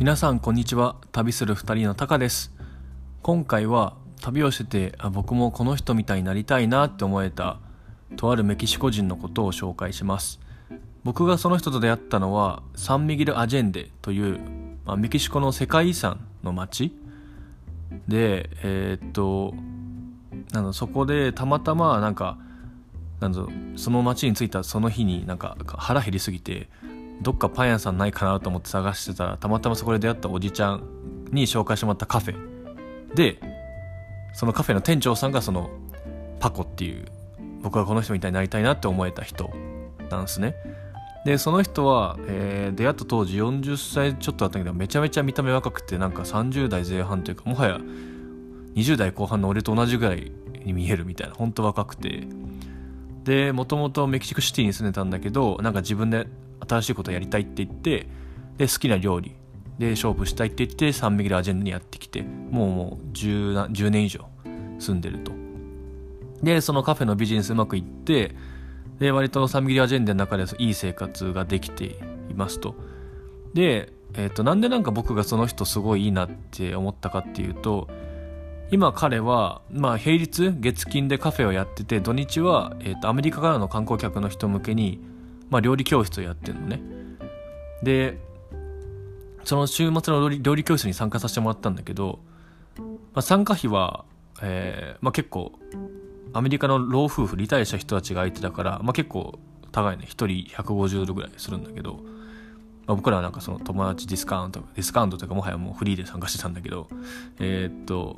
皆さんこんにちは。旅する二人のタカです。今回は旅をしててあ僕もこの人みたいになりたいなって思えたとあるメキシコ人のことを紹介します。僕がその人と出会ったのはサンミゲル・アジェンデという、まあ、メキシコの世界遺産の町でえー、っとなんそこでたまたまなんかなんその町に着いたその日になんか腹減りすぎてどっかパン屋さんないかなと思って探してたらたまたまそこで出会ったおじちゃんに紹介してもらったカフェでそのカフェの店長さんがそのパコっていう僕はこの人みたいになりたいなって思えた人なんですね。でその人は、えー、出会った当時40歳ちょっとだったけどめちゃめちゃ見た目若くてなんか30代前半というかもはや20代後半の俺と同じぐらいに見えるみたいな本当若くて。でもともとメキシコシティに住んでたんだけどなんか自分で新しいことやりたいって言ってで好きな料理。で勝負したいって言ってサンミゲルアジェンダにやってきてもうもう 10, 10年以上住んでると。でそのカフェのビジネスうまくいってで割とサンミゲルアジェンダの中でいい生活ができていますと。で、えーと、なんでなんか僕がその人すごいいいなって思ったかっていうと今彼は、まあ、平日月金でカフェをやってて土日は、えーとアメリカからの観光客の人向けにまあ、料理教室をやってるのね。でその週末の料理教室に参加させてもらったんだけど、まあ、参加費は、えーまあ、結構アメリカの老夫婦リタイアした人たちが相手だから、まあ、結構高いね。1人150ドルぐらいするんだけど、まあ、僕らはなんかその友達ディスカウントディスカウントというかもはやもうフリーで参加してたんだけどえー、っと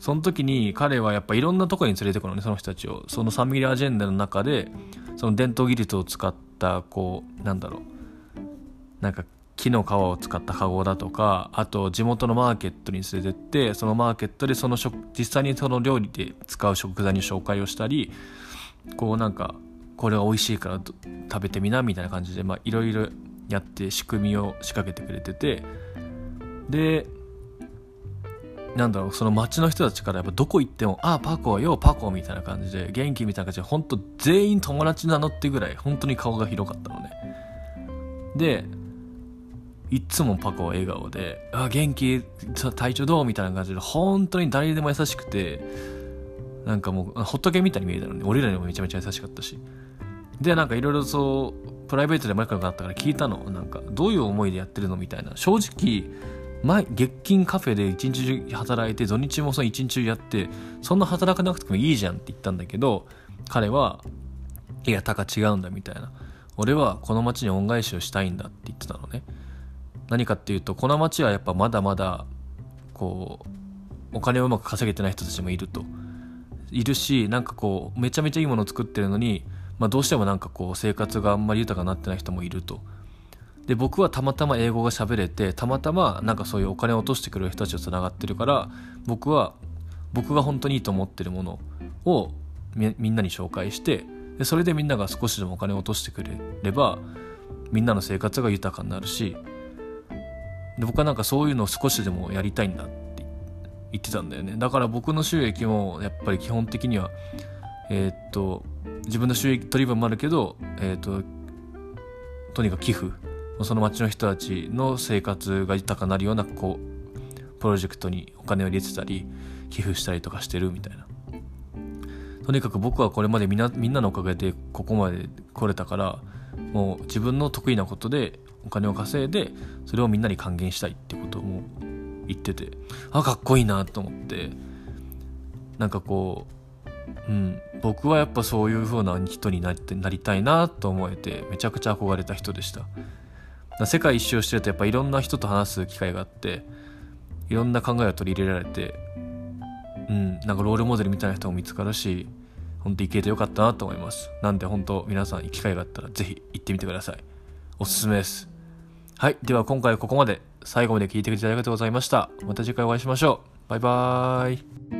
その時に彼はやっぱいろんなとこに連れてくのねその人たちを。そのサミリアジェンダの中でその伝統技術を使ったこうなんだろう。なんか木の皮を使ったカゴだとかあと地元のマーケットに連れてってそのマーケットでその食実際にその料理で使う食材に紹介をしたりこうなんかこれは美味しいから食べてみなみたいな感じでいろいろやって仕組みを仕掛けてくれてて。でなんだろうその街の人たちからやっぱどこ行っても「ああパコはよパコ」みたいな感じで元気みたいな感じで本当全員友達なのってぐらい本当に顔が広かったのね。でいつもパコは笑顔で「ああ元気体調どう?」みたいな感じで本当に誰にでも優しくてなんかもう仏みたいに見えたのね。俺らにもめちゃめちゃ優しかったし。でなんかいろいろそうプライベートで仲良くなったから聞いたの。なんかどういう思いでやってるのみたいな。正直前月金カフェで一日中働いて土日もその一日中やってそんな働かなくてもいいじゃんって言ったんだけど彼はいやたか違うんだみたいな。俺はこの町に恩返しをしたいんだって言ってたのね。何かっていうとこの町はやっぱまだまだこうお金をうまく稼げてない人たちもいると。いるしなんかこうめちゃめちゃいいものを作ってるのに、まあ、どうしてもなんかこう生活があんまり豊かになってない人もいると。で僕はたまたま英語が喋れてたまたまなんかそういうお金を落としてくれる人たちとつながってるから僕は僕が本当にいいと思ってるものをみんなに紹介してでそれでみんなが少しでもお金を落としてくれればみんなの生活が豊かになるしで僕はなんかそういうのを少しでもやりたいんだって言ってたんだよね。だから僕の収益もやっぱり基本的にはえー、っと自分の収益取り分もあるけどえー、っととにかく寄付その町の人たちの生活が豊かになるようなこうプロジェクトにお金を入れてたり寄付したりとかしてるみたいな。とにかく僕はこれまでみんなみんなのおかげでここまで来れたからもう自分の得意なことでお金を稼いでそれをみんなに還元したいってことも言っててあかっこいいなと思ってなんかこううん僕はやっぱそういう風な人になってなりたいなと思えてめちゃくちゃ憧れた人でした。世界一周してるとやっぱいろんな人と話す機会があっていろんな考えを取り入れられてうんなんかロールモデルみたいな人も見つかるし本当行けてよかったなと思います。なんで本当皆さん機会があったらぜひ行ってみてください。おすすめです。はいでは今回はここまで。最後まで聞いてくれてありがとうございました。また次回お会いしましょう。バイバーイ。